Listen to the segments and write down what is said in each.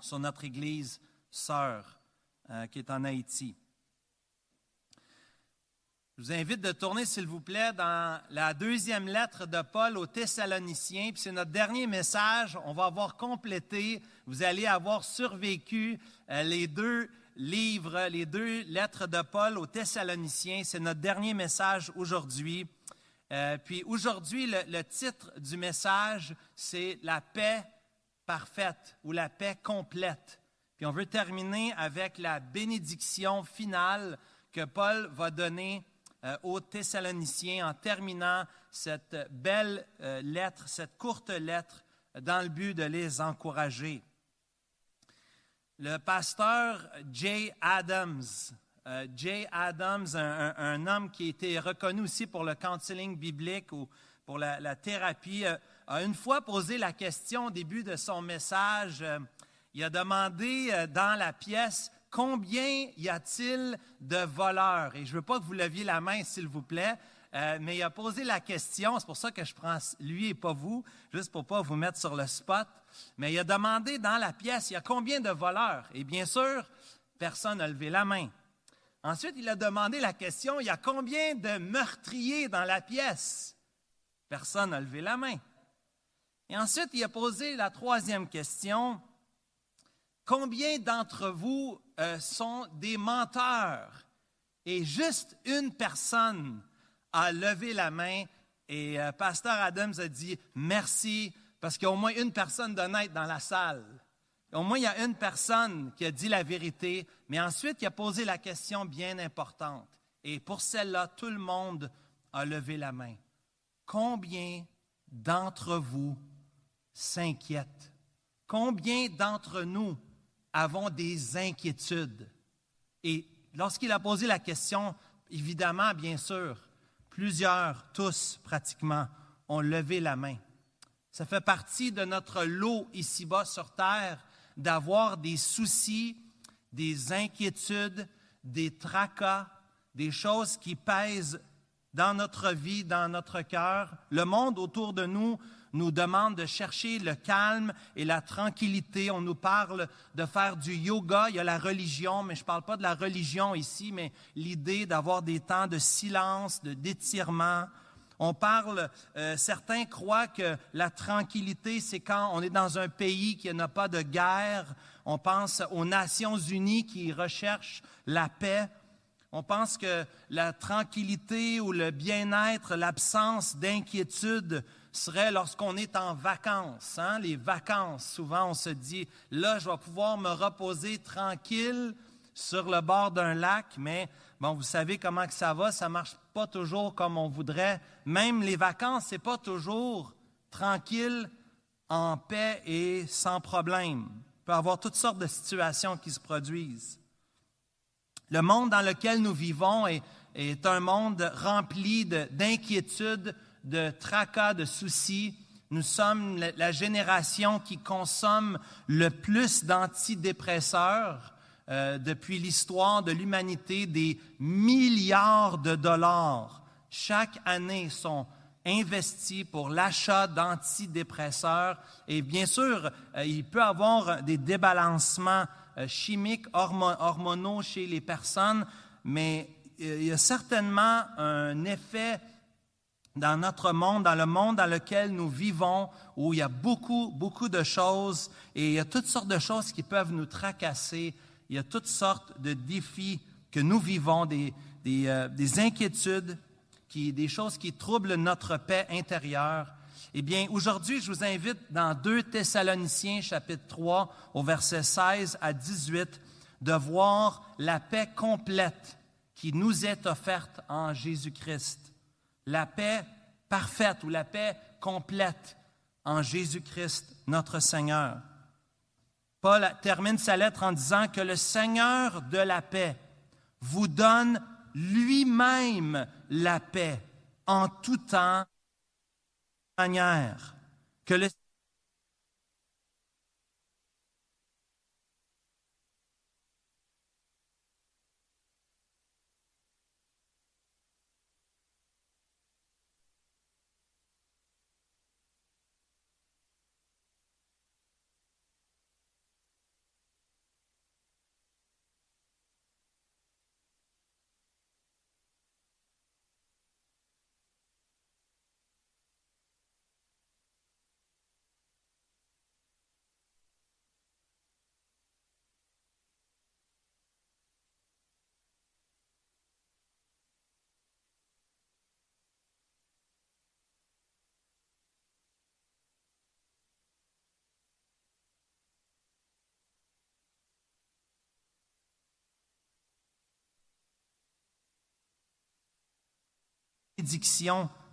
sur notre Église sœur euh, qui est en Haïti. Je vous invite de tourner, s'il vous plaît, dans la deuxième lettre de Paul aux Thessaloniciens. Puis c'est notre dernier message. On va avoir complété. Vous allez avoir survécu euh, les deux livres, les deux lettres de Paul aux Thessaloniciens. C'est notre dernier message aujourd'hui. Euh, puis aujourd'hui, le, le titre du message, c'est la paix parfaite ou la paix complète. Puis on veut terminer avec la bénédiction finale que Paul va donner euh, aux Thessaloniciens en terminant cette belle euh, lettre, cette courte lettre, dans le but de les encourager. Le pasteur Jay Adams, euh, Jay Adams, un, homme qui a été reconnu aussi pour le counseling biblique ou pour la, la thérapie, a une fois posé la question au début de son message. il a demandé dans la pièce combien y a-t-il de voleurs? Et je ne veux pas que vous leviez la main, s'il vous plaît, euh, mais il a posé la question, c'est pour ça que je prends lui et pas vous, juste pour ne pas vous mettre sur le spot. Mais il a demandé dans la pièce, il y a combien de voleurs? Et bien sûr, personne n'a levé la main. Ensuite, il a demandé la question, il y a combien de meurtriers dans la pièce? Personne n'a levé la main. Et ensuite, il a posé la troisième question, combien d'entre vous euh, sont des menteurs? Et juste une personne a levé la main et euh, Pasteur Adams a dit merci parce qu'il y a au moins une personne d'honnête dans la salle. Au moins, il y a une personne qui a dit la vérité, mais ensuite, il a posé la question bien importante. Et pour celle-là, tout le monde a levé la main. Combien d'entre vous s'inquiètent? Combien d'entre nous avons des inquiétudes? Et lorsqu'il a posé la question, évidemment, bien sûr, plusieurs, tous pratiquement, ont levé la main. Ça fait partie de notre lot ici-bas sur Terre d'avoir des soucis, des inquiétudes, des tracas, des choses qui pèsent dans notre vie, dans notre cœur. Le monde autour de nous nous demande de chercher le calme et la tranquillité. On nous parle de faire du yoga. Il y a la religion, mais je ne parle pas de la religion ici, mais l'idée d'avoir des temps de silence, de d'étirement. On parle, euh, certains croient que la tranquillité, c'est quand on est dans un pays qui n'a pas de guerre. On pense aux Nations Unies qui recherchent la paix. On pense que la tranquillité ou le bien-être, l'absence d'inquiétude serait lorsqu'on est en vacances. Hein? Les vacances, souvent on se dit, là, je vais pouvoir me reposer tranquille sur le bord d'un lac, mais bon, vous savez comment que ça va, ça marche pas toujours comme on voudrait. Même les vacances, ce n'est pas toujours tranquille, en paix et sans problème. Il peut y avoir toutes sortes de situations qui se produisent. Le monde dans lequel nous vivons est, un monde rempli d'inquiétudes, de tracas, de soucis. Nous sommes la génération qui consomme le plus d'antidépresseurs euh, depuis l'histoire de l'humanité, des milliards de dollars chaque année sont investis pour l'achat d'antidépresseurs. Et bien sûr, euh, il peut y avoir des débalancements euh, chimiques, hormonaux chez les personnes, mais il y a certainement un effet dans notre monde, dans le monde dans lequel nous vivons, où il y a beaucoup, beaucoup de choses et il y a toutes sortes de choses qui peuvent nous tracasser. Il y a toutes sortes de défis que nous vivons, des, des, euh, des inquiétudes, qui, des choses qui troublent notre paix intérieure. Eh bien, aujourd'hui, je vous invite dans 2 Thessaloniciens chapitre 3 au verset 16 à 18 de voir la paix complète qui nous est offerte en Jésus-Christ la paix parfaite ou la paix complète en Jésus-Christ, notre Seigneur. Paul termine sa lettre en disant que le Seigneur de la paix vous donne lui-même la paix en tout temps, manière. Que le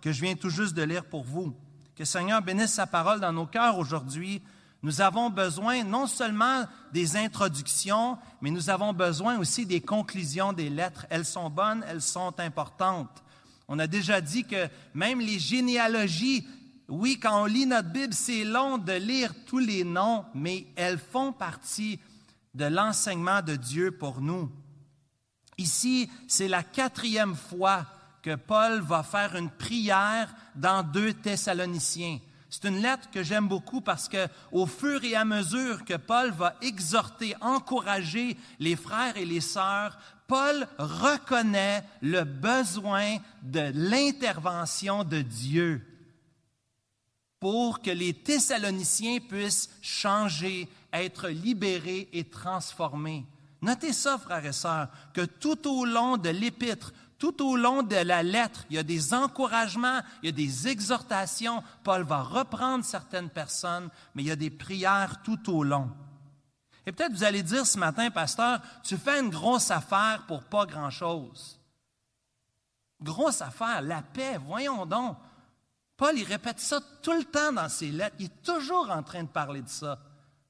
que je viens tout juste de lire pour vous. Que Seigneur bénisse sa parole dans nos cœurs aujourd'hui. Nous avons besoin non seulement des introductions, mais nous avons besoin aussi des conclusions des lettres. Elles sont bonnes, elles sont importantes. On a déjà dit que même les généalogies, oui, quand on lit notre Bible, c'est long de lire tous les noms, mais elles font partie de l'enseignement de Dieu pour nous. Ici, c'est la quatrième fois que Paul va faire une prière dans deux Thessaloniciens. C'est une lettre que j'aime beaucoup parce que, au fur et à mesure que Paul va exhorter, encourager les frères et les sœurs, Paul reconnaît le besoin de l'intervention de Dieu pour que les Thessaloniciens puissent changer, être libérés et transformés. Notez ça, frères et sœurs, que tout au long de l'épître, tout au long de la lettre, il y a des encouragements, il y a des exhortations. Paul va reprendre certaines personnes, mais il y a des prières tout au long. Et peut-être vous allez dire ce matin, pasteur, tu fais une grosse affaire pour pas grand-chose. Grosse affaire, la paix, voyons donc. Paul, il répète ça tout le temps dans ses lettres. Il est toujours en train de parler de ça.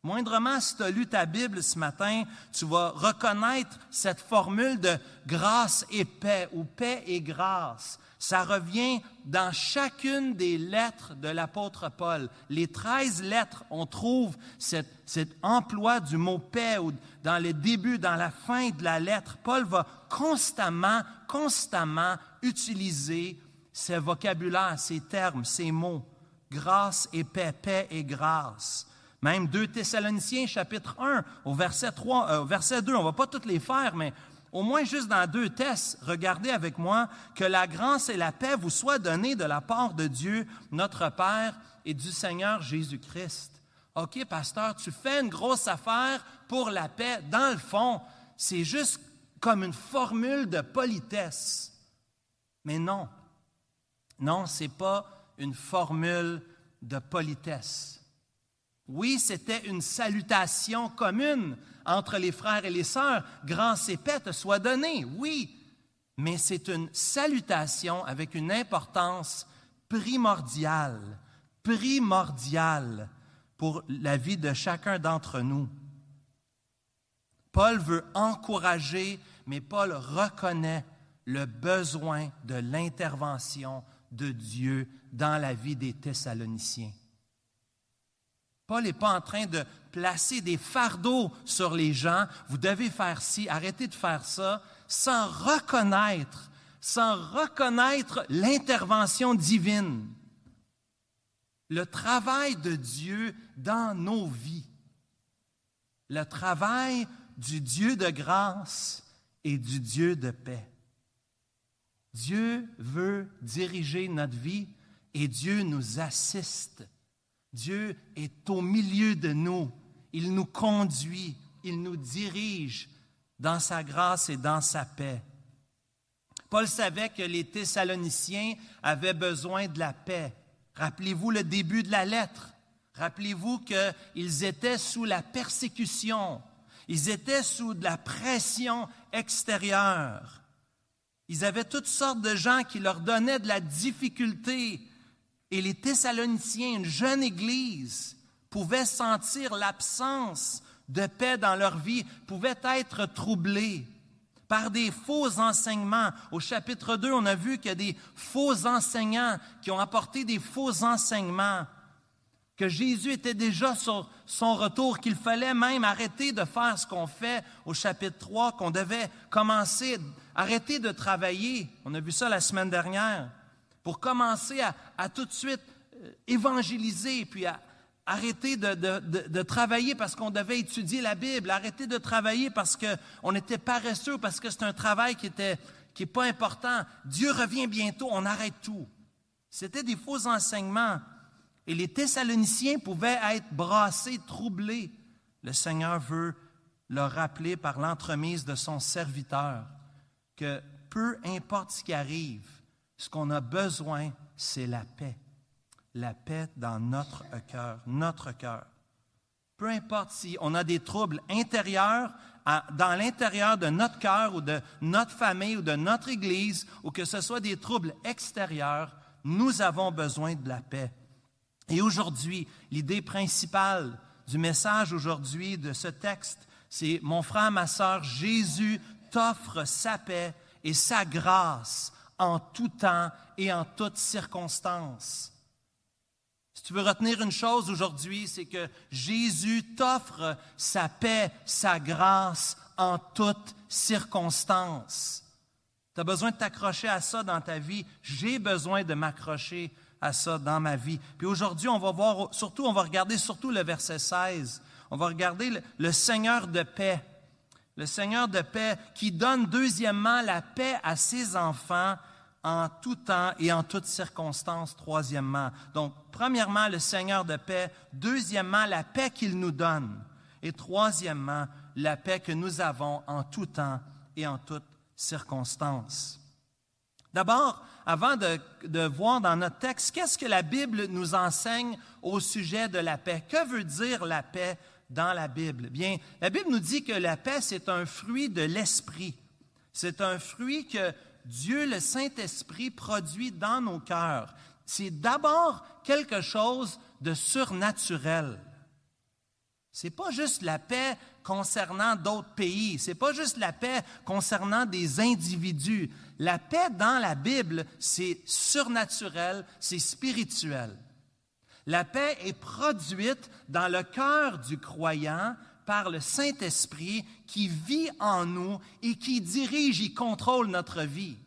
Moindrement, si tu as lu ta Bible ce matin, tu vas reconnaître cette formule de grâce et paix ou paix et grâce. Ça revient dans chacune des lettres de l'apôtre Paul. Les treize lettres, on trouve cet, emploi du mot paix ou dans le début, dans la fin de la lettre. Paul va constamment, constamment utiliser ces vocabulaires, ces termes, ces mots. Grâce et paix, paix et grâce. Même 2 Thessaloniciens, chapitre 1, au verset, 3, euh, verset 2, on ne va pas toutes les faire, mais au moins juste dans 2 Thess, regardez avec moi que la grâce et la paix vous soient données de la part de Dieu, notre Père, et du Seigneur Jésus-Christ. OK, pasteur, tu fais une grosse affaire pour la paix. Dans le fond, c'est juste comme une formule de politesse. Mais non, non, ce n'est pas une formule de politesse. Oui, c'était une salutation commune entre les frères et les sœurs. Grand et te soit donné, oui, mais c'est une salutation avec une importance primordiale, primordiale pour la vie de chacun d'entre nous. Paul veut encourager, mais Paul reconnaît le besoin de l'intervention de Dieu dans la vie des Thessaloniciens. Paul n'est pas en train de placer des fardeaux sur les gens. Vous devez faire ci, arrêtez de faire ça, sans reconnaître, sans reconnaître l'intervention divine, le travail de Dieu dans nos vies, le travail du Dieu de grâce et du Dieu de paix. Dieu veut diriger notre vie et Dieu nous assiste Dieu est au milieu de nous. Il nous conduit, il nous dirige dans sa grâce et dans sa paix. Paul savait que les Thessaloniciens avaient besoin de la paix. Rappelez-vous le début de la lettre. Rappelez-vous qu'ils étaient sous la persécution. Ils étaient sous de la pression extérieure. Ils avaient toutes sortes de gens qui leur donnaient de la difficulté et les Thessaloniciens, une jeune Église, pouvaient sentir l'absence de paix dans leur vie, pouvaient être troublés par des faux enseignements. Au chapitre 2, on a vu qu'il y a des faux enseignants qui ont apporté des faux enseignements, que Jésus était déjà sur son retour, qu'il fallait même arrêter de faire ce qu'on fait au chapitre 3, qu'on devait commencer, arrêter de travailler. On a vu ça la semaine dernière pour commencer à, tout de suite euh, évangéliser, puis à arrêter de, travailler parce qu'on devait étudier la Bible, arrêter de travailler parce qu'on était paresseux, parce que c'est un travail qui était qui n'est pas important. Dieu revient bientôt, on arrête tout. C'était des faux enseignements. Et les Thessaloniciens pouvaient être brassés, troublés. Le Seigneur veut leur rappeler par l'entremise de son serviteur que peu importe ce qui arrive, ce qu'on a besoin, c'est la paix. La paix dans notre cœur, notre cœur. Peu importe si on a des troubles intérieurs dans l'intérieur de notre cœur ou de notre famille ou de notre Église, ou que ce soit des troubles extérieurs, nous avons besoin de la paix. Et aujourd'hui, l'idée principale du message aujourd'hui de ce texte, c'est mon frère, ma sœur, Jésus t'offre sa paix et sa grâce en tout temps et en toutes circonstances. Si tu veux retenir une chose aujourd'hui, c'est que Jésus t'offre sa paix, sa grâce en toutes circonstances. Tu as besoin de t'accrocher à ça dans ta vie. J'ai besoin de m'accrocher à ça dans ma vie. Puis aujourd'hui, on va voir, surtout, on va regarder surtout le verset 16. On va regarder le, le Seigneur de paix. Le Seigneur de paix qui donne deuxièmement la paix à ses enfants en tout temps et en toutes circonstances, troisièmement. Donc, premièrement, le Seigneur de paix. Deuxièmement, la paix qu'il nous donne. Et troisièmement, la paix que nous avons en tout temps et en toutes circonstances. D'abord, avant de, de, voir dans notre texte, qu'est-ce que la Bible nous enseigne au sujet de la paix? Que veut dire la paix dans la Bible? Bien, la Bible nous dit que la paix, c'est un fruit de l'esprit. C'est un fruit que Dieu, le Saint-Esprit, produit dans nos cœurs. C'est d'abord quelque chose de surnaturel. C'est pas juste la paix concernant d'autres pays, c'est pas juste la paix concernant des individus. La paix dans la Bible, c'est surnaturel, c'est spirituel. La paix est produite dans le cœur du croyant par le Saint-Esprit qui vit en nous et qui dirige et contrôle notre vie.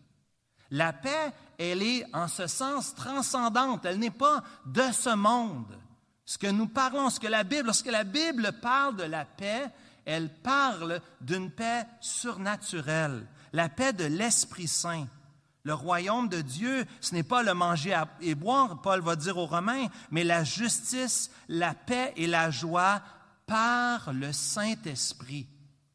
La paix, elle est en ce sens transcendante, elle n'est pas de ce monde. Ce que nous parlons, ce que la Bible, lorsque la Bible parle de la paix, elle parle d'une paix surnaturelle, la paix de l'Esprit Saint. Le royaume de Dieu, ce n'est pas le manger et boire, Paul va dire aux Romains, mais la justice, la paix et la joie par le Saint-Esprit.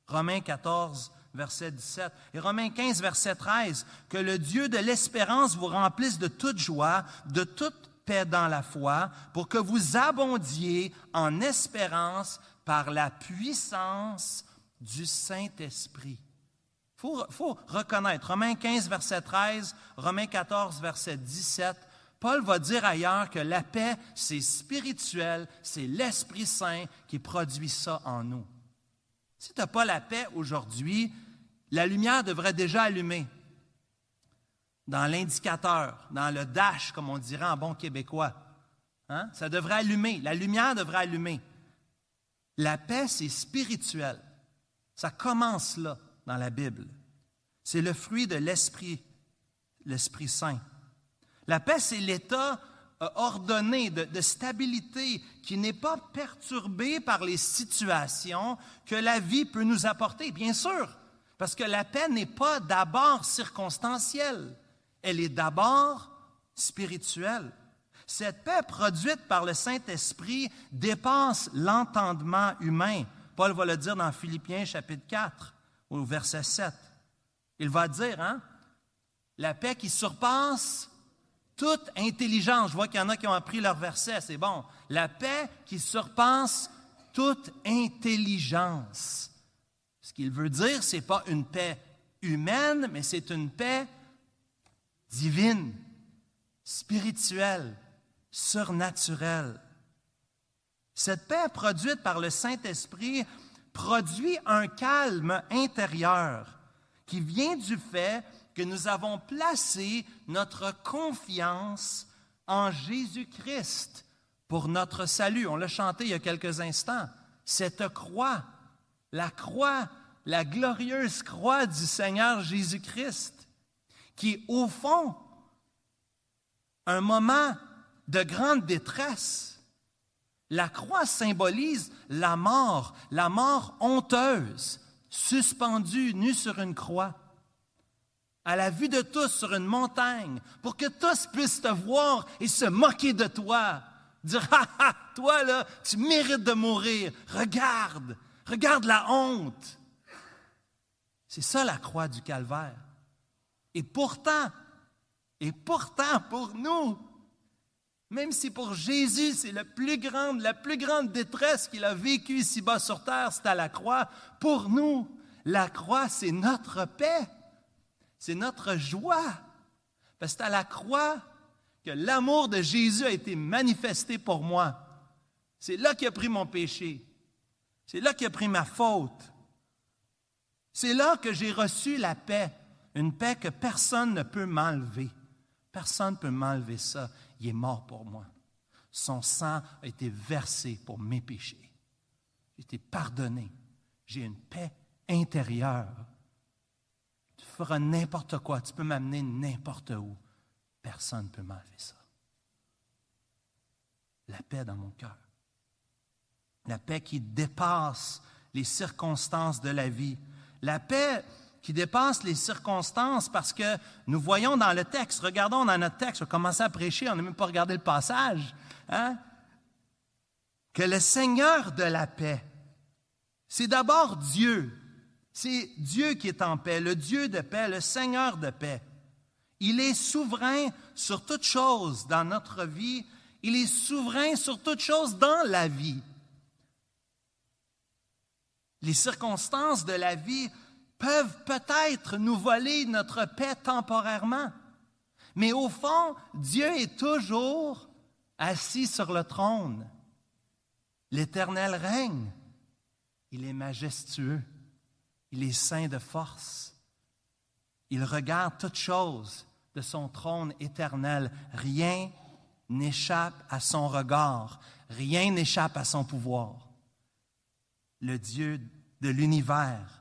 Romains 14, verset 17. Et Romains 15, verset 13. Que le Dieu de l'espérance vous remplisse de toute joie, de toute paix dans la foi, pour que vous abondiez en espérance par la puissance du Saint-Esprit. Il faut, faut, reconnaître, Romains 15, verset 13, Romains 14, verset 17, Paul va dire ailleurs que la paix, c'est spirituel, c'est l'Esprit Saint qui produit ça en nous. Si tu n'as pas la paix aujourd'hui, la lumière devrait déjà allumer dans l'indicateur, dans le dash, comme on dirait en bon québécois. Hein? Ça devrait allumer, la lumière devrait allumer. La paix, c'est spirituel. Ça commence là, dans la Bible. C'est le fruit de l'Esprit, l'Esprit Saint. La paix, c'est l'état euh, ordonné de, stabilité qui n'est pas perturbé par les situations que la vie peut nous apporter. Bien sûr, parce que la paix n'est pas d'abord circonstancielle, elle est d'abord spirituelle. Cette paix produite par le Saint-Esprit dépasse l'entendement humain. Paul va le dire dans Philippiens chapitre 4 au verset 7. Il va dire, hein, la paix qui surpasse toute intelligence. Je vois qu'il y en a qui ont appris leur verset, c'est bon. La paix qui surpasse toute intelligence. Ce qu'il veut dire, ce n'est pas une paix humaine, mais c'est une paix divine, spirituelle, surnaturelle. Cette paix produite par le Saint-Esprit produit un calme intérieur qui vient du fait que nous avons placé notre confiance en Jésus-Christ pour notre salut. On l'a chanté il y a quelques instants. Cette croix, la croix, la glorieuse croix du Seigneur Jésus-Christ, qui au fond, un moment de grande détresse. La croix symbolise la mort, la mort honteuse, suspendue, nue sur une croix à la vue de tous sur une montagne, pour que tous puissent te voir et se moquer de toi. Dire, ah, ah, toi là, tu mérites de mourir. Regarde, regarde la honte. C'est ça la croix du calvaire. Et pourtant, et pourtant pour nous, Même si pour Jésus, c'est la plus grande, la plus grande détresse qu'il a vécue ici-bas sur terre, c'est à la croix. Pour nous, la croix, c'est notre paix. C'est notre joie. Parce que c'est à la croix que l'amour de Jésus a été manifesté pour moi. C'est là qu'il a pris mon péché. C'est là qu'il a pris ma faute. C'est là que j'ai reçu la paix, une paix que personne ne peut m'enlever. Personne ne peut m'enlever ça. Il est mort pour moi. Son sang a été versé pour mes péchés. J'ai été pardonné. J'ai une paix intérieure. Feras n'importe quoi, tu peux m'amener n'importe où. Personne ne peut m'enlever ça. La paix dans mon cœur. La paix qui dépasse les circonstances de la vie. La paix qui dépasse les circonstances parce que nous voyons dans le texte, regardons dans notre texte, on a commencé à prêcher, on n'a même pas regardé le passage, hein, que le Seigneur de la paix, c'est d'abord Dieu. C'est Dieu qui est en paix, le Dieu de paix, le Seigneur de paix. Il est souverain sur toute chose dans notre vie. Il est souverain sur toute chose dans la vie. Les circonstances de la vie peuvent peut-être nous voler notre paix temporairement. Mais au fond, Dieu est toujours assis sur le trône. L'Éternel règne. Il est majestueux. Il est saint de force. Il regarde toutes choses de son trône éternel. Rien n'échappe à son regard. Rien n'échappe à son pouvoir. Le Dieu de l'univers,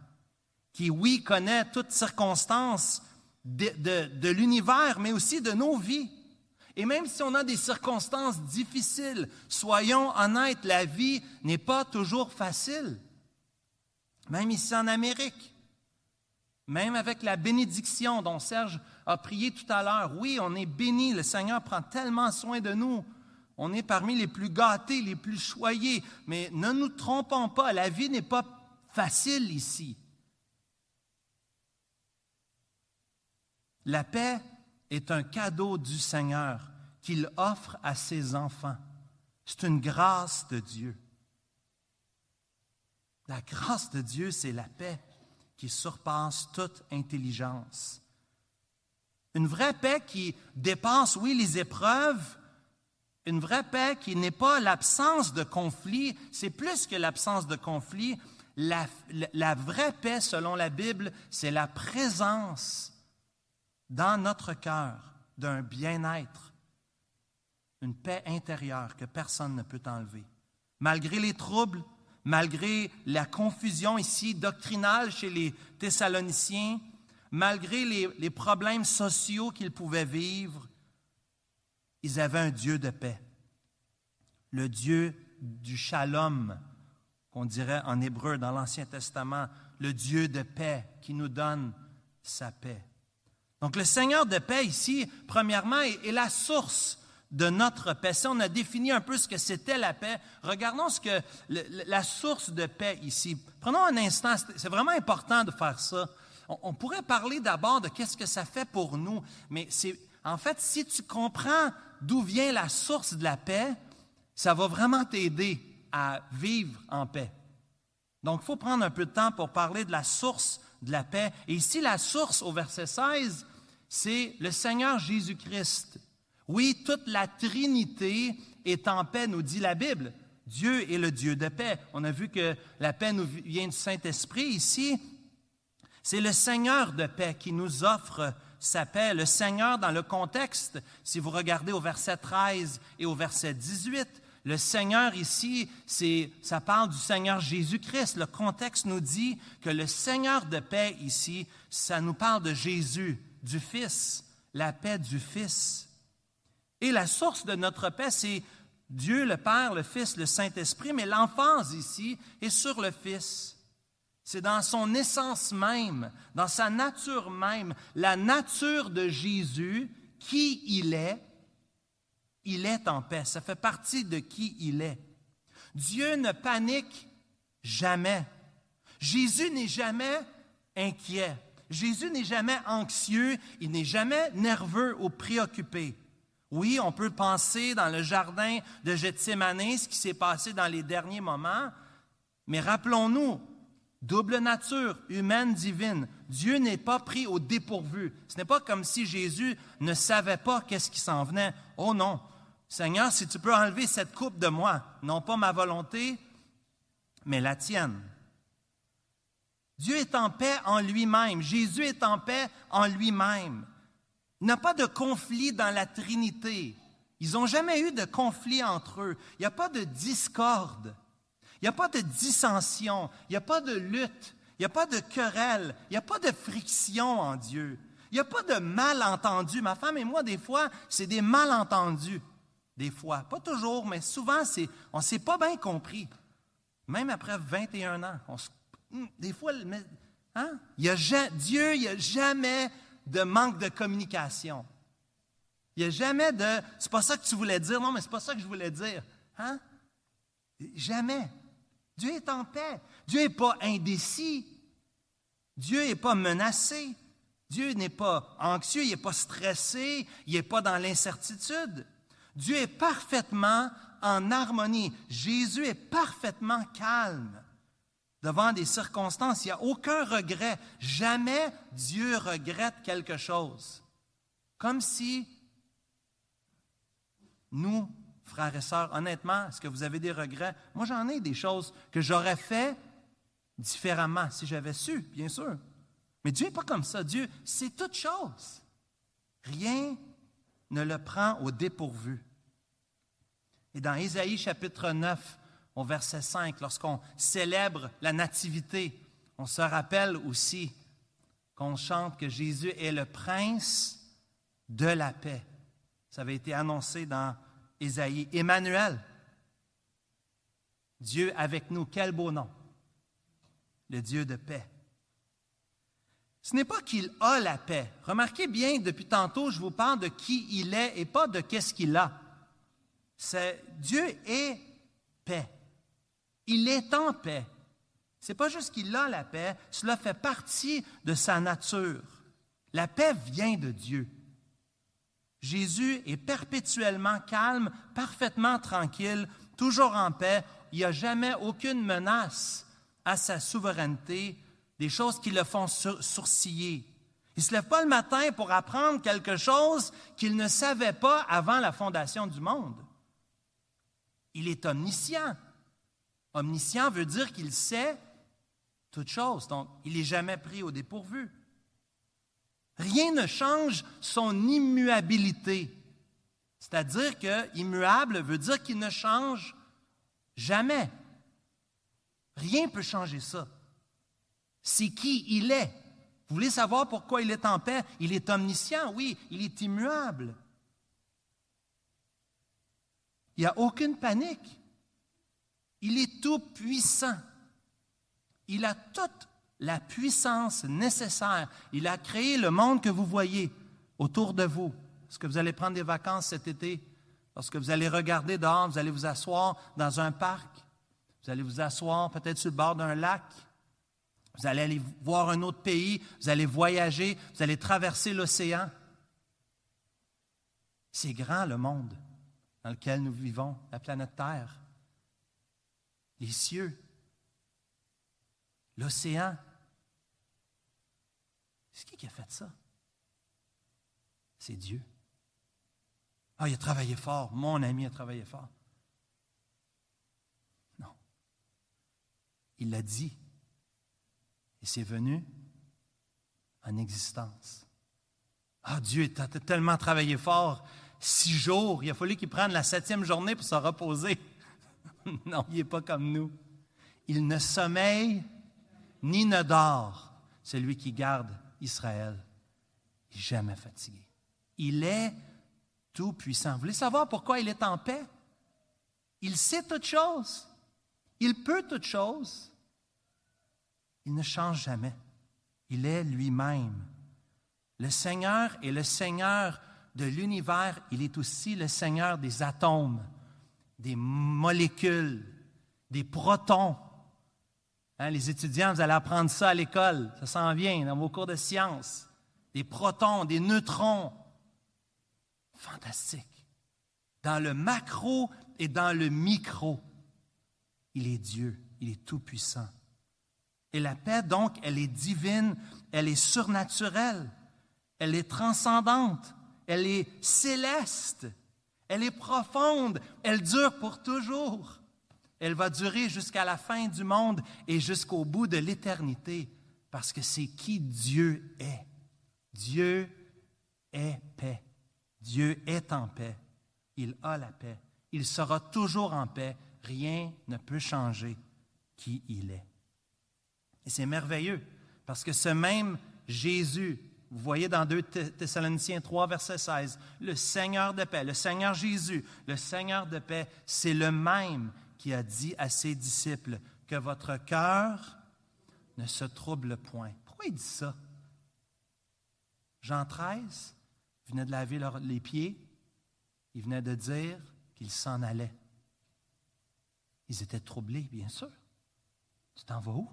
qui, oui, connaît toutes circonstances de, de l'univers, mais aussi de nos vies. Et même si on a des circonstances difficiles, soyons honnêtes, la vie n'est pas toujours facile. Même ici en Amérique. Même avec la bénédiction dont Serge a prié tout à l'heure. Oui, on est béni. Le Seigneur prend tellement soin de nous. On est parmi les plus gâtés, les plus choyés. Mais ne nous trompons pas, la vie n'est pas facile ici. La paix est un cadeau du Seigneur qu'il offre à ses enfants. C'est une grâce de Dieu. La grâce de Dieu, c'est la paix qui surpasse toute intelligence. Une vraie paix qui dépasse, oui, les épreuves, une vraie paix qui n'est pas l'absence de conflit, c'est plus que l'absence de conflit. La, vraie paix, selon la Bible, c'est la présence dans notre cœur d'un bien-être, une paix intérieure que personne ne peut enlever. Malgré les troubles, malgré la confusion ici doctrinale chez les Thessaloniciens, malgré les, problèmes sociaux qu'ils pouvaient vivre, ils avaient un Dieu de paix. Le Dieu du shalom, qu'on dirait en hébreu dans l'Ancien Testament, le Dieu de paix qui nous donne sa paix. Donc le Seigneur de paix ici, premièrement, est la source de notre paix. Si on a défini un peu ce que c'était la paix, regardons ce que la source de paix ici. Prenons un instant, c'est vraiment important de faire ça. On, pourrait parler d'abord de qu'est-ce que ça fait pour nous, mais en fait si tu comprends d'où vient la source de la paix, ça va vraiment t'aider à vivre en paix. Donc, il faut prendre un peu de temps pour parler de la source de la paix. Et ici, la source au verset 16, c'est le Seigneur Jésus-Christ. Oui, toute la Trinité est en paix, nous dit la Bible. Dieu est le Dieu de paix. On a vu que la paix nous vient du Saint-Esprit ici. C'est le Seigneur de paix qui nous offre sa paix. Le Seigneur, dans le contexte, si vous regardez au verset 13 et au verset 18, le Seigneur ici, c'est, ça parle du Seigneur Jésus-Christ. Le contexte nous dit que le Seigneur de paix ici, ça nous parle de Jésus, du Fils, la paix du Fils. Et la source de notre paix, c'est Dieu le Père, le Fils, le Saint-Esprit, mais l'enfance ici est sur le Fils. C'est dans son essence même, dans sa nature même, la nature de Jésus, qui il est, il est en paix. Ça fait partie de qui il est. Dieu ne panique jamais. Jésus n'est jamais inquiet. Jésus n'est jamais anxieux, il n'est jamais nerveux ou préoccupé. Oui, on peut penser dans le jardin de Gethsemane ce qui s'est passé dans les derniers moments, mais rappelons-nous, double nature, humaine, divine, Dieu n'est pas pris au dépourvu. Ce n'est pas comme si Jésus ne savait pas qu'est-ce qui s'en venait. Oh non, Seigneur, si tu peux enlever cette coupe de moi, non pas ma volonté, mais la tienne. Dieu est en paix en lui-même. Jésus est en paix en lui-même. Il n'y a pas de conflit dans la Trinité. Ils n'ont jamais eu de conflit entre eux. Il n'y a pas de discorde. Il n'y a pas de dissension. Il n'y a pas de lutte. Il n'y a pas de querelle. Il n'y a pas de friction en Dieu. Il n'y a pas de malentendu. Ma femme et moi, des fois, c'est des malentendus. Des fois. Pas toujours, mais souvent, on ne s'est pas bien compris. Même après 21 ans. Hmm, des fois, hein? il y a, Dieu, il n'y a jamais de manque de communication. Il n'y a jamais de c'est pas ça que tu voulais dire, non, mais c'est pas ça que je voulais dire. Hein? Jamais. Dieu est en paix. Dieu n'est pas indécis. Dieu n'est pas menacé. Dieu n'est pas anxieux, il n'est pas stressé, il n'est pas dans l'incertitude. Dieu est parfaitement en harmonie. Jésus est parfaitement calme devant des circonstances. Il n'y a aucun regret. Jamais Dieu regrette quelque chose. Comme si nous, frères et sœurs, honnêtement, est-ce que vous avez des regrets? Moi, j'en ai des choses que j'aurais fait différemment si j'avais su, bien sûr. Mais Dieu n'est pas comme ça. Dieu, c'est toute chose. Rien ne le prend au dépourvu. Et dans Ésaïe chapitre 9, au verset 5, lorsqu'on célèbre la nativité, on se rappelle aussi qu'on chante que Jésus est le prince de la paix. Ça avait été annoncé dans Ésaïe. Emmanuel, Dieu avec nous, quel beau nom, le Dieu de paix. Ce n'est pas qu'il a la paix. Remarquez bien, depuis tantôt, je vous parle de qui il est et pas de qu'est-ce qu'il a. C'est Dieu est paix. Il est en paix. Ce n'est pas juste qu'il a la paix, cela fait partie de sa nature. La paix vient de Dieu. Jésus est perpétuellement calme, parfaitement tranquille, toujours en paix. Il n'y a jamais aucune menace à sa souveraineté, des choses qui le font sourciller. Il ne se lève pas le matin pour apprendre quelque chose qu'il ne savait pas avant la fondation du monde. Il est omniscient. Omniscient veut dire qu'il sait toutes choses, donc il n'est jamais pris au dépourvu. Rien ne change son immuabilité. C'est-à-dire que immuable veut dire qu'il ne change jamais. Rien ne peut changer ça. C'est qui il est. Vous voulez savoir pourquoi il est en paix? Il est omniscient, oui, il est immuable. Il n'y a aucune panique. Il est tout puissant. Il a toute la puissance nécessaire. Il a créé le monde que vous voyez autour de vous. Est-ce que vous allez prendre des vacances cet été? Lorsque vous allez regarder dehors, vous allez vous asseoir dans un parc? Vous allez vous asseoir peut-être sur le bord d'un lac? Vous allez aller voir un autre pays? Vous allez voyager? Vous allez traverser l'océan? C'est grand le monde dans lequel nous vivons, la planète Terre, les cieux, l'océan. C'est qui qui a fait ça? C'est Dieu. Ah, il a travaillé fort. Mon ami a travaillé fort. Non. Il l'a dit. Et c'est venu en existence. Ah, Dieu a tellement travaillé fort six jours. Il a fallu qu'il prenne la septième journée pour se reposer. non, il n'est pas comme nous. Il ne sommeille ni ne dort, celui qui garde Israël. Il n'est jamais fatigué. Il est tout puissant. Vous voulez savoir pourquoi il est en paix? Il sait toutes choses. Il peut toutes choses. Il ne change jamais. Il est lui-même. Le Seigneur est le Seigneur de l'univers, il est aussi le Seigneur des atomes, des molécules, des protons. Hein, les étudiants, vous allez apprendre ça à l'école, ça s'en vient dans vos cours de sciences. Des protons, des neutrons. Fantastique. dans le macro et dans le micro. Il est Dieu, il est tout-puissant. Et la paix, donc, elle est divine, elle est surnaturelle, elle est transcendante, elle est céleste, elle est profonde, elle dure pour toujours. Elle va durer jusqu'à la fin du monde et jusqu'au bout de l'éternité, parce que c'est qui Dieu est. Dieu est paix. Dieu est en paix. Il a la paix. Il sera toujours en paix. Rien ne peut changer qui il est. Et c'est merveilleux, parce que ce même Jésus, vous voyez dans 2 Thessaloniciens 3, verset 16, le Seigneur de paix, le Seigneur Jésus, le Seigneur de paix, c'est le même qui a dit à ses disciples que votre cœur ne se trouble point. Pourquoi il dit ça? Jean 13 venait de laver les pieds, il venait de dire qu'il s'en allait. Ils étaient troublés, bien sûr. Tu t'en vas où?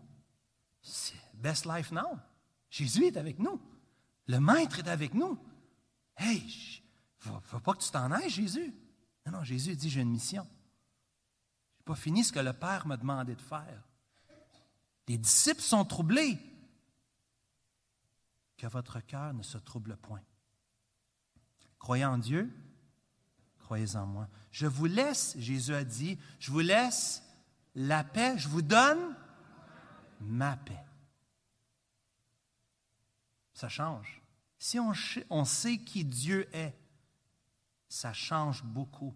C'est best life now. Jésus est avec nous. Le Maître est avec nous. Hey, ne faut pas que tu t'en ailles, Jésus. Non, non, Jésus dit, j'ai une mission. Je n'ai pas fini ce que le Père m'a demandé de faire. Les disciples sont troublés. Que votre cœur ne se trouble point. Croyez en Dieu, croyez en moi. Je vous laisse, Jésus a dit, je vous laisse la paix, je vous donne ma paix. Ça change. Si on, sait qui Dieu est, ça change beaucoup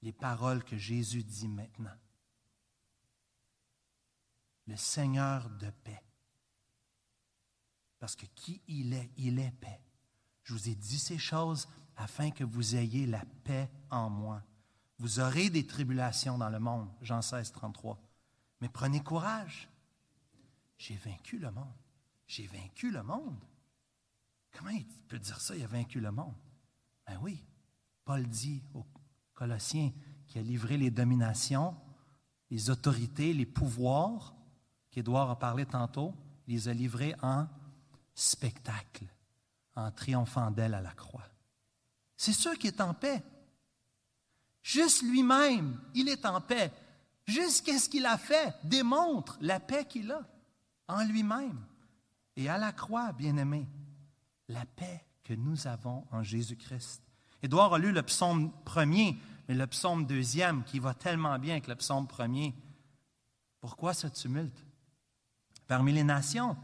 les paroles que Jésus dit maintenant. Le Seigneur de paix. Parce que qui il est, il est paix. Je vous ai dit ces choses afin que vous ayez la paix en moi. Vous aurez des tribulations dans le monde, Jean 16, 33. Mais prenez courage. J'ai vaincu le monde. J'ai vaincu le monde. Comment il peut dire ça, il a vaincu le monde? Ben oui, Paul dit aux Colossiens qu'il a livré les dominations, les autorités, les pouvoirs, qu'Édouard a parlé tantôt, il les a livrés en spectacle, en triomphant d'elle à la croix. C'est sûr qu'il est en paix. Juste lui-même, il est en paix. Juste qu'est-ce qu'il a fait démontre la paix qu'il a en lui-même. Et à la croix, bien-aimé, la paix que nous avons en Jésus-Christ. Édouard a lu le psaume premier, mais le psaume deuxième, qui va tellement bien que le psaume premier. Pourquoi ce tumulte? Parmi les nations,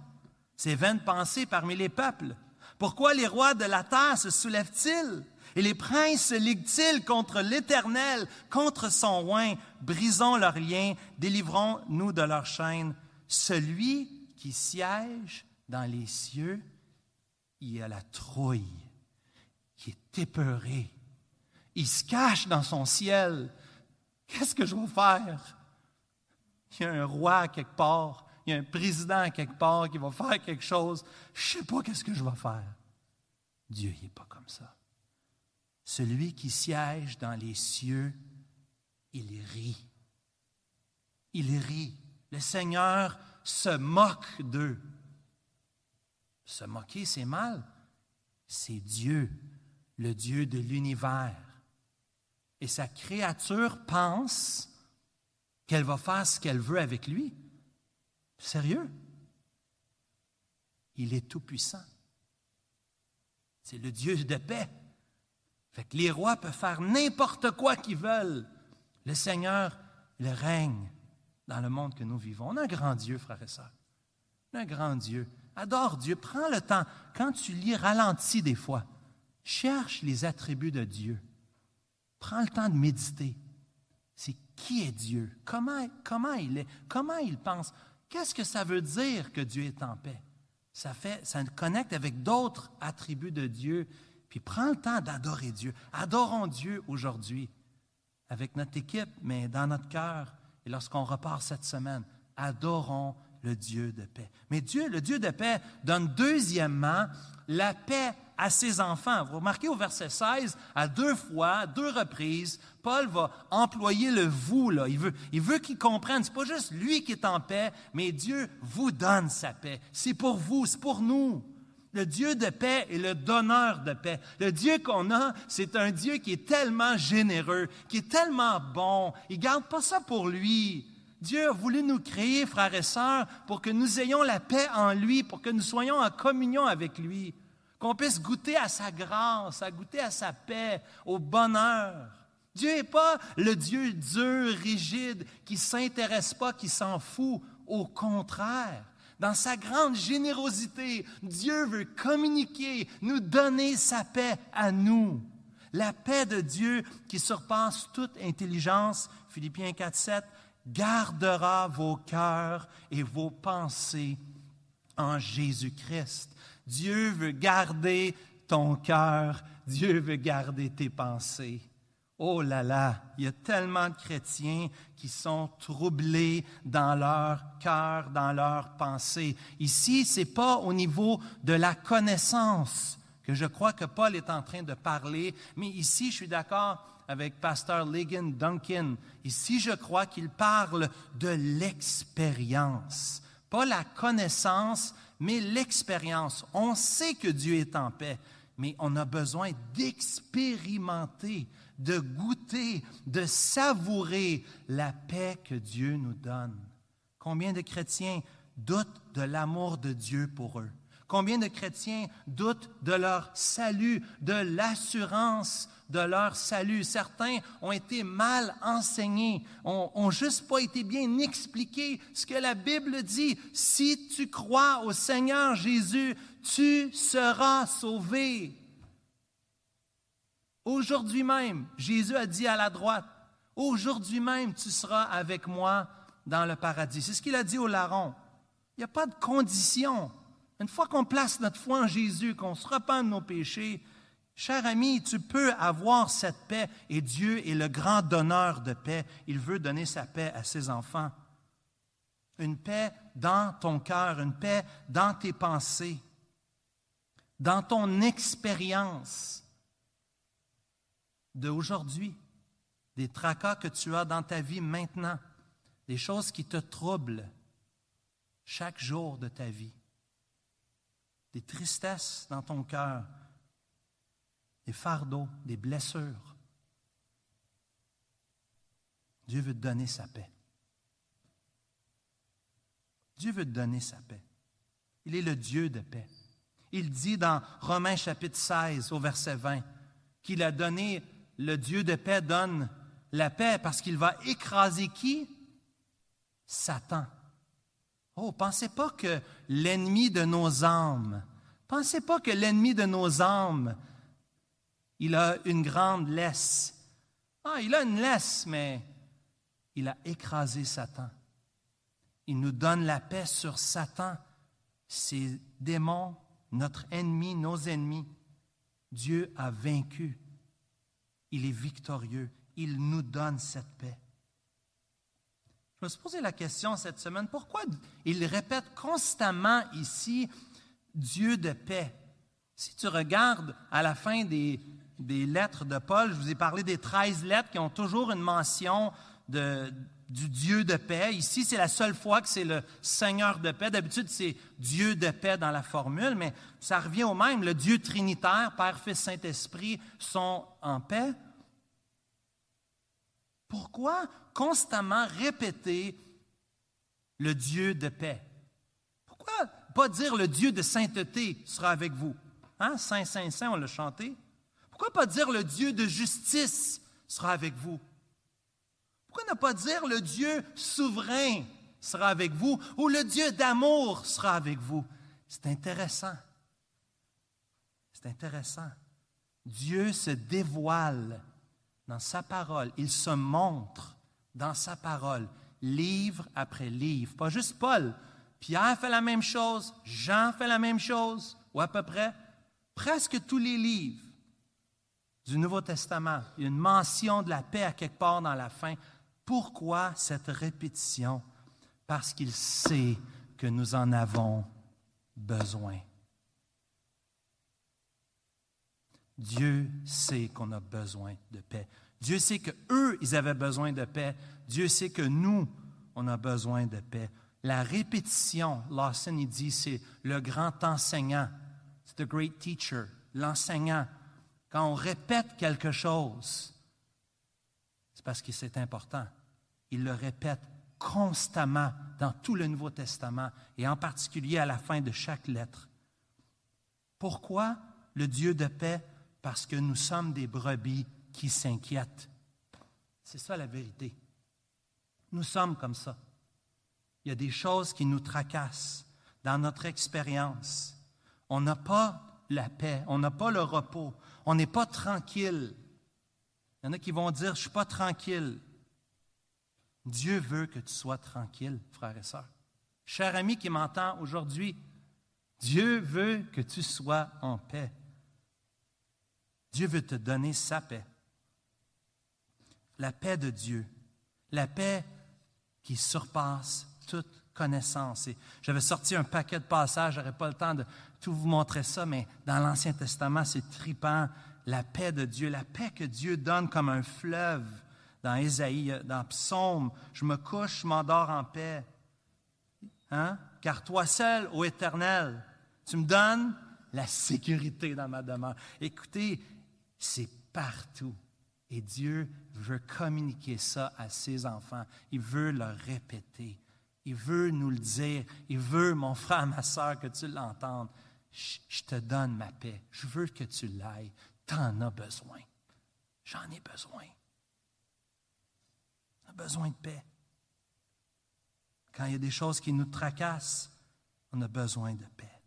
ces vaines pensées parmi les peuples. Pourquoi les rois de la terre se soulèvent-ils? Et les princes se liguent-ils contre l'Éternel, contre son oint? Brisons leurs liens, délivrons-nous de leurs chaînes. Celui qui siège dans les cieux, il a la trouille, qui est épeuré. Il se cache dans son ciel. Qu'est-ce que je vais faire? Il y a un roi quelque part, il y a un président quelque part qui va faire quelque chose. Je ne sais pas qu'est-ce que je vais faire. Dieu n'est pas comme ça. Celui qui siège dans les cieux, il rit. Il rit. Le Seigneur se moque d'eux. Se moquer, c'est mal. C'est Dieu, le Dieu de l'univers. Et sa créature pense qu'elle va faire ce qu'elle veut avec lui. Sérieux? Il est tout-puissant. C'est le Dieu de paix. Fait les rois peuvent faire n'importe quoi qu'ils veulent. Le Seigneur, le règne dans le monde que nous vivons. On a un grand Dieu, frères et sœurs. On a un grand Dieu. Adore Dieu. Prends le temps. Quand tu lis, ralentis des fois. Cherche les attributs de Dieu. Prends le temps de méditer. C'est qui est Dieu? Comment, comment il est? Comment il pense? Qu'est-ce que ça veut dire que Dieu est en paix? Ça, fait, ça connecte avec d'autres attributs de Dieu puis prends le temps d'adorer Dieu. Adorons Dieu aujourd'hui avec notre équipe, mais dans notre cœur. Et lorsqu'on repart cette semaine, adorons le Dieu de paix. Mais Dieu, le Dieu de paix, donne deuxièmement la paix à ses enfants. Vous remarquez au verset 16, à deux fois, à deux reprises, Paul va employer le vous. Là. Il veut, il veut qu'ils comprennent. C'est pas juste lui qui est en paix, mais Dieu vous donne sa paix. C'est pour vous, c'est pour nous. Le Dieu de paix est le donneur de paix. Le Dieu qu'on a, c'est un Dieu qui est tellement généreux, qui est tellement bon. Il garde pas ça pour lui. Dieu a voulu nous créer, frères et sœurs, pour que nous ayons la paix en lui, pour que nous soyons en communion avec lui, qu'on puisse goûter à sa grâce, à goûter à sa paix, au bonheur. Dieu n'est pas le Dieu dur, rigide, qui ne s'intéresse pas, qui s'en fout. Au contraire, dans sa grande générosité, Dieu veut communiquer, nous donner sa paix à nous. La paix de Dieu qui surpasse toute intelligence, Philippiens 4, 7, gardera vos cœurs et vos pensées en Jésus-Christ. Dieu veut garder ton cœur, Dieu veut garder tes pensées. Oh là là, il y a tellement de chrétiens qui sont troublés dans leur cœur, dans leurs pensées. Ici, c'est pas au niveau de la connaissance que je crois que Paul est en train de parler, mais ici, je suis d'accord avec pasteur Ligon Duncan. Ici, je crois qu'il parle de l'expérience. Pas la connaissance, mais l'expérience. On sait que Dieu est en paix, mais on a besoin d'expérimenter, de goûter, de savourer la paix que Dieu nous donne. Combien de chrétiens doutent de l'amour de Dieu pour eux? Combien de chrétiens doutent de leur salut, de l'assurance de leur salut. Certains ont été mal enseignés, ont, juste pas été bien expliqués ce que la Bible dit. Si tu crois au Seigneur Jésus, tu seras sauvé. Aujourd'hui même, Jésus a dit à la droite, aujourd'hui même, tu seras avec moi dans le paradis. C'est ce qu'il a dit au larron. Il n'y a pas de condition. Une fois qu'on place notre foi en Jésus, qu'on se repent de nos péchés, Cher ami, tu peux avoir cette paix et Dieu est le grand donneur de paix. Il veut donner sa paix à ses enfants. Une paix dans ton cœur, une paix dans tes pensées, dans ton expérience d'aujourd'hui, des tracas que tu as dans ta vie maintenant, des choses qui te troublent chaque jour de ta vie, des tristesses dans ton cœur, des fardeaux, des blessures. Dieu veut te donner sa paix. Dieu veut te donner sa paix. Il est le Dieu de paix. Il dit dans Romains chapitre 16 au verset 20 qu'il a donné, le Dieu de paix donne la paix parce qu'il va écraser qui? Satan. Oh, pensez pas que l'ennemi de nos âmes, pensez pas que l'ennemi de nos âmes, il a une grande laisse. Ah, il a une laisse, mais il a écrasé Satan. Il nous donne la paix sur Satan, ses démons, notre ennemi, nos ennemis. Dieu a vaincu. Il est victorieux. Il nous donne cette paix. Je me suis posé la question cette semaine, pourquoi il répète constamment ici Dieu de paix? Si tu regardes à la fin des, des lettres de Paul. Je vous ai parlé des 13 lettres qui ont toujours une mention du Dieu de paix. Ici, c'est la seule fois que c'est le Seigneur de paix. D'habitude, c'est Dieu de paix dans la formule, mais ça revient au même. Le Dieu trinitaire, Père, Fils, Saint-Esprit sont en paix. Pourquoi constamment répéter le Dieu de paix? Pourquoi pas dire le Dieu de sainteté sera avec vous? Hein? Saint, Saint, Saint, on l'a chanté. Pourquoi pas dire le Dieu de justice sera avec vous? Pourquoi ne pas dire le Dieu souverain sera avec vous ou le Dieu d'amour sera avec vous? C'est intéressant. C'est intéressant. Dieu se dévoile dans sa parole. Il se montre dans sa parole, livre après livre. Pas juste Paul. Pierre fait la même chose, Jean fait la même chose, ou à peu près. Presque tous les livres du Nouveau Testament. Il y a une mention de la paix à quelque part dans la fin. Pourquoi cette répétition? Parce qu'il sait que nous en avons besoin. Dieu sait qu'on a besoin de paix. Dieu sait que eux, ils avaient besoin de paix. Dieu sait que nous, on a besoin de paix. La répétition, Lawson, il dit, c'est le grand enseignant. c'est the great teacher, l'enseignant. Quand on répète quelque chose, c'est parce que c'est important. Il le répète constamment dans tout le Nouveau Testament et en particulier à la fin de chaque lettre. Pourquoi le Dieu de paix? Parce que nous sommes des brebis qui s'inquiètent. C'est ça la vérité. Nous sommes comme ça. Il y a des choses qui nous tracassent dans notre expérience. On n'a pas la paix, on n'a pas le repos, on n'est pas tranquille. Il y en a qui vont dire, je ne suis pas tranquille. Dieu veut que tu sois tranquille, frère et sœurs. Cher ami qui m'entend aujourd'hui, Dieu veut que tu sois en paix. Dieu veut te donner sa paix. La paix de Dieu, la paix qui surpasse toute connaissance. J'avais sorti un paquet de passages, je n'aurais pas le temps de tout vous montrer ça, mais dans l'Ancien Testament, c'est tripant. La paix de Dieu, la paix que Dieu donne comme un fleuve dans Ésaïe, dans Psaume. Je me couche, je m'endors en paix. Hein? Car toi seul, ô Éternel, tu me donnes la sécurité dans ma demeure. Écoutez, c'est partout. Et Dieu veut communiquer ça à ses enfants. Il veut le répéter. Il veut nous le dire. Il veut, mon frère, ma soeur, que tu l'entendes. Je, te donne ma paix. Je veux que tu l'ailles. Tu en as besoin. J'en ai besoin. On a besoin de paix. Quand il y a des choses qui nous tracassent, on a besoin de paix.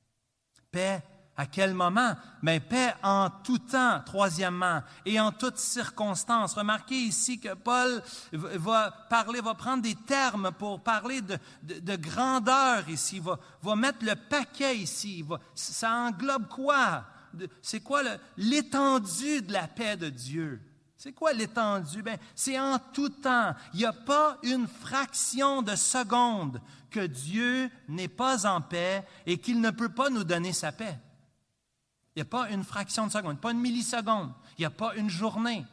Paix à quel moment? Mais paix en tout temps, troisièmement, et en toutes circonstances. Remarquez ici que Paul va parler, va prendre des termes pour parler de, de, grandeur ici, va, va mettre le paquet ici. Ça englobe quoi? C'est quoi l'étendue de la paix de Dieu? C'est quoi l'étendue? Ben, c'est en tout temps. Il n'y a pas une fraction de seconde que Dieu n'est pas en paix et qu'il ne peut pas nous donner sa paix. Il n'y a pas une fraction de seconde, pas une milliseconde. Il n'y a pas une journée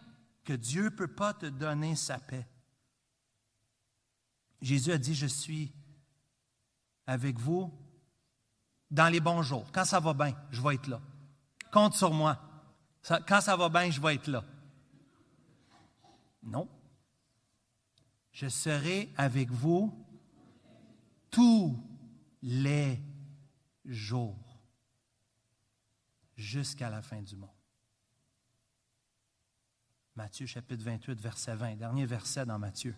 que Dieu ne peut pas te donner sa paix. Jésus a dit, je suis avec vous dans les bons jours. Quand ça va bien, je vais être là. Compte sur moi. Quand ça va bien, je vais être là. Non. Je serai avec vous tous les jours jusqu'à la fin du monde. Matthieu chapitre 28, verset 20, dernier verset dans Matthieu.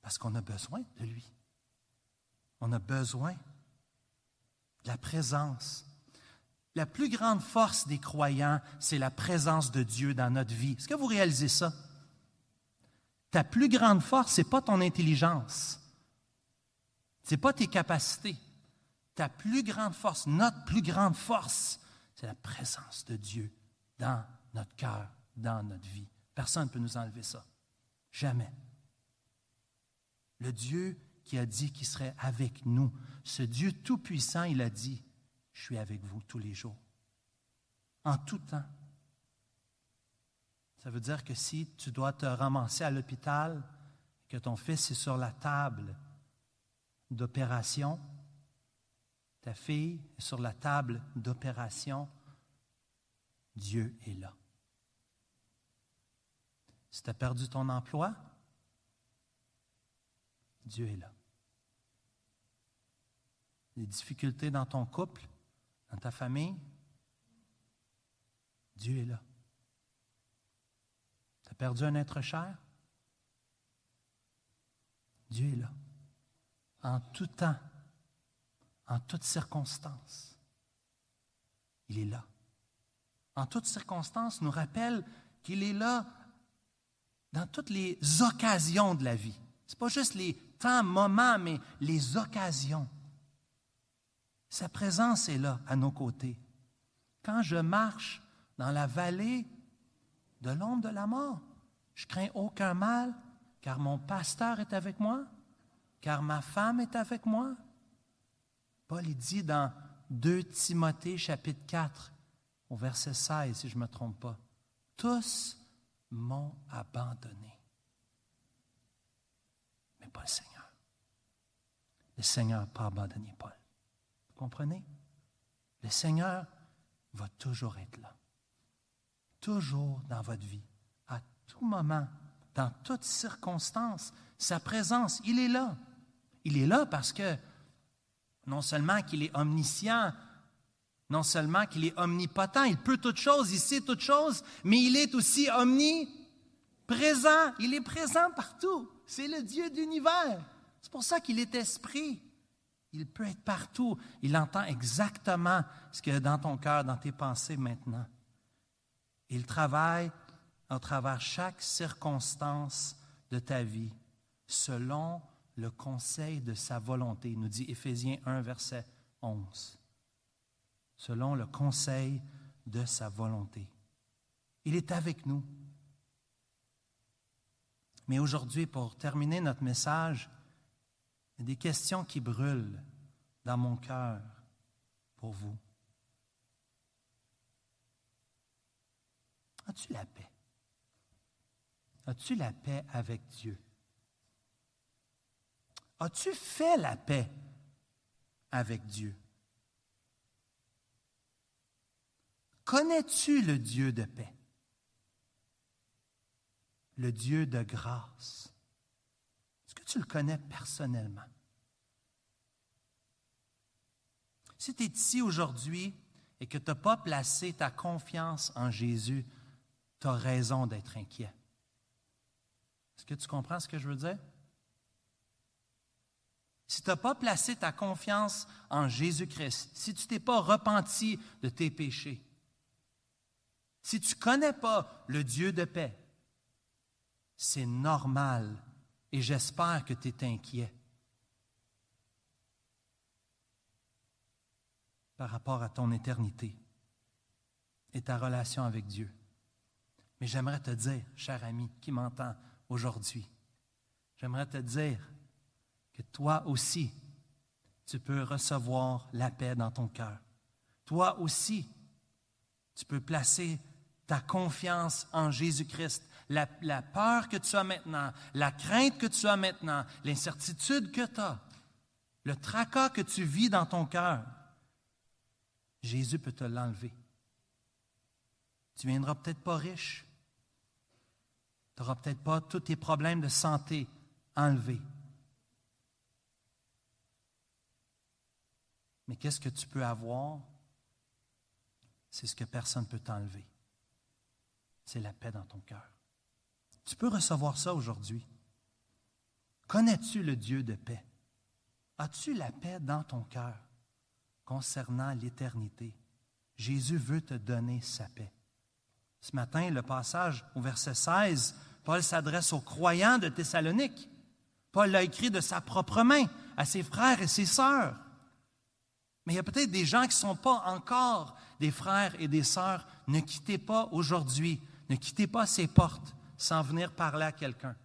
Parce qu'on a besoin de lui. On a besoin de la présence. La plus grande force des croyants, c'est la présence de Dieu dans notre vie. Est-ce que vous réalisez ça? Ta plus grande force, ce n'est pas ton intelligence. Ce n'est pas tes capacités ta plus grande force, notre plus grande force, c'est la présence de Dieu dans notre cœur, dans notre vie. Personne ne peut nous enlever ça. Jamais. Le Dieu qui a dit qu'il serait avec nous, ce Dieu tout-puissant, il a dit, je suis avec vous tous les jours, en tout temps. Ça veut dire que si tu dois te ramasser à l'hôpital, que ton fils est sur la table d'opération, ta fille est sur la table d'opération, Dieu est là. Si tu as perdu ton emploi, Dieu est là. Les difficultés dans ton couple, dans ta famille, Dieu est là. Tu as perdu un être cher, Dieu est là. En tout temps, en toutes circonstances. Il est là. En toutes circonstances, nous rappelle qu'il est là dans toutes les occasions de la vie. Ce n'est pas juste les temps, moments, mais les occasions. Sa présence est là, à nos côtés. Quand je marche dans la vallée de l'ombre de la mort, je crains aucun mal, car mon pasteur est avec moi, car ma femme est avec moi, Paul dit dans 2 Timothée chapitre 4 au verset 16, si je ne me trompe pas, tous m'ont abandonné, mais pas le Seigneur. Le Seigneur n'a pas abandonné Paul. Vous comprenez? le Seigneur va toujours être là. Toujours dans votre vie, à tout moment, dans toutes circonstances. Sa présence, il est là. Il est là parce que non seulement qu'il est omniscient, non seulement qu'il est omnipotent, il peut toutes choses, il sait toutes choses, mais il est aussi omniprésent. Il est présent partout. C'est le Dieu d'univers. C'est pour ça qu'il est esprit. Il peut être partout. Il entend exactement ce qu'il y a dans ton cœur, dans tes pensées maintenant. Il travaille à travers chaque circonstance de ta vie selon le conseil de sa volonté, nous dit Éphésiens 1, verset 11. Selon le conseil de sa volonté. Il est avec nous. Mais aujourd'hui, pour terminer notre message, il y a des questions qui brûlent dans mon cœur pour vous. As-tu la paix? As-tu la paix avec Dieu? As-tu fait la paix avec Dieu? Connais-tu le Dieu de paix? Le Dieu de grâce? Est-ce que tu le connais personnellement? Si tu es ici aujourd'hui et que tu n'as pas placé ta confiance en Jésus, tu as raison d'être inquiet. Est-ce que tu comprends ce que je veux dire? Si tu n'as pas placé ta confiance en Jésus-Christ, si tu t'es pas repenti de tes péchés, si tu ne connais pas le Dieu de paix, c'est normal et j'espère que tu es inquiet par rapport à ton éternité et ta relation avec Dieu. Mais j'aimerais te dire, cher ami qui m'entend aujourd'hui, j'aimerais te dire toi aussi, tu peux recevoir la paix dans ton cœur. Toi aussi, tu peux placer ta confiance en Jésus-Christ. La, la, peur que tu as maintenant, la crainte que tu as maintenant, l'incertitude que tu as, le tracas que tu vis dans ton cœur, Jésus peut te l'enlever. Tu ne viendras peut-être pas riche, tu n'auras peut-être pas tous tes problèmes de santé enlevés. Mais qu'est-ce que tu peux avoir? C'est ce que personne ne peut t'enlever. C'est la paix dans ton cœur. Tu peux recevoir ça aujourd'hui. Connais-tu le Dieu de paix? As-tu la paix dans ton cœur concernant l'éternité? Jésus veut te donner sa paix. Ce matin, le passage au verset 16, Paul s'adresse aux croyants de Thessalonique. Paul l'a écrit de sa propre main à ses frères et ses sœurs. Mais il y a peut-être des gens qui ne sont pas encore des frères et des sœurs. Ne quittez pas aujourd'hui, ne quittez pas ces portes sans venir parler à quelqu'un.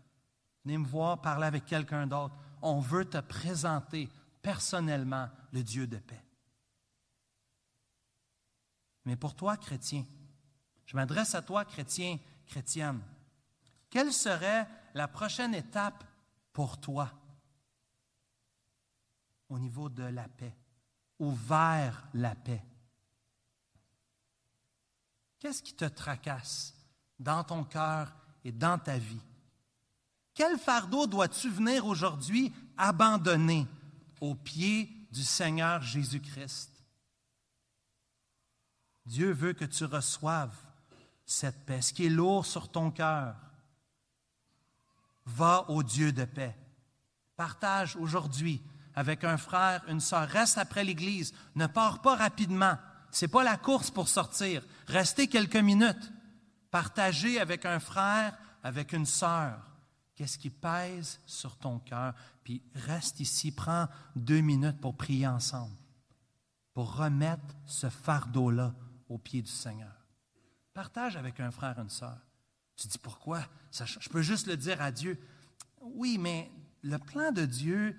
Venez me voir parler avec quelqu'un d'autre. On veut te présenter personnellement le Dieu de paix. Mais pour toi, chrétien, je m'adresse à toi, chrétien, chrétienne. Quelle serait la prochaine étape pour toi au niveau de la paix? Ou vers la paix? Qu'est-ce qui te tracasse dans ton cœur et dans ta vie? Quel fardeau dois-tu venir aujourd'hui abandonner aux pieds du Seigneur Jésus-Christ? Dieu veut que tu reçoives cette paix, ce qui est lourd sur ton cœur. Va au Dieu de paix. Partage aujourd'hui avec un frère, une sœur. Reste après l'Église. Ne pars pas rapidement. Ce n'est pas la course pour sortir. Restez quelques minutes. Partagez avec un frère, avec une sœur. Qu'est-ce qui pèse sur ton cœur? Puis reste ici, prends deux minutes pour prier ensemble, pour remettre ce fardeau-là au pied du Seigneur. Partage avec un frère, une sœur. Tu dis pourquoi? je peux juste le dire à Dieu. Oui, mais le plan de Dieu,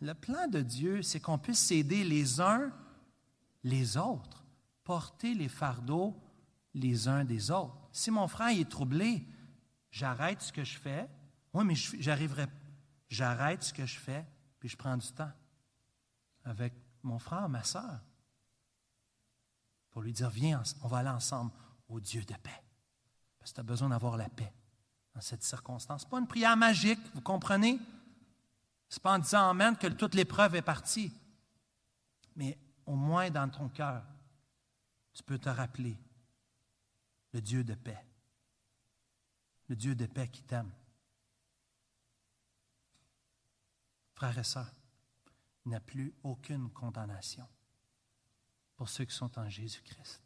le plan de Dieu, c'est qu'on puisse s'aider les uns les autres, porter les fardeaux les uns des autres. Si mon frère est troublé, j'arrête ce que je fais. Oui, mais j'arriverai. J'arrête ce que je fais, puis je prends du temps avec mon frère, ma sœur. pour lui dire, viens, on va aller ensemble au Dieu de paix. Parce que tu as besoin d'avoir la paix dans cette circonstance. Pas une prière magique, vous comprenez? Ce n'est pas en disant Amen que toute l'épreuve est partie. Mais au moins dans ton cœur, tu peux te rappeler le Dieu de paix. Le Dieu de paix qui t'aime. Frères et sœurs, il n'y a plus aucune condamnation pour ceux qui sont en Jésus-Christ.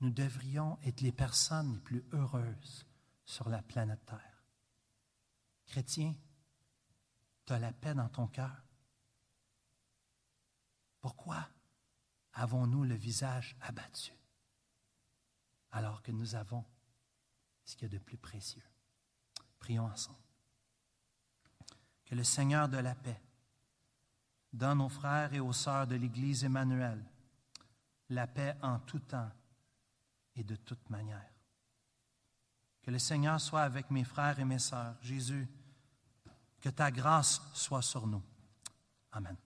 Nous devrions être les personnes les plus heureuses sur la planète Terre. Chrétien, tu as la paix dans ton cœur. Pourquoi avons-nous le visage abattu alors que nous avons ce qu'il y a de plus précieux? Prions ensemble. Que le Seigneur de la paix donne aux frères et aux sœurs de l'Église Emmanuel la paix en tout temps et de toute manière. Que le Seigneur soit avec mes frères et mes sœurs. Jésus, que ta grâce soit sur nous. Amen.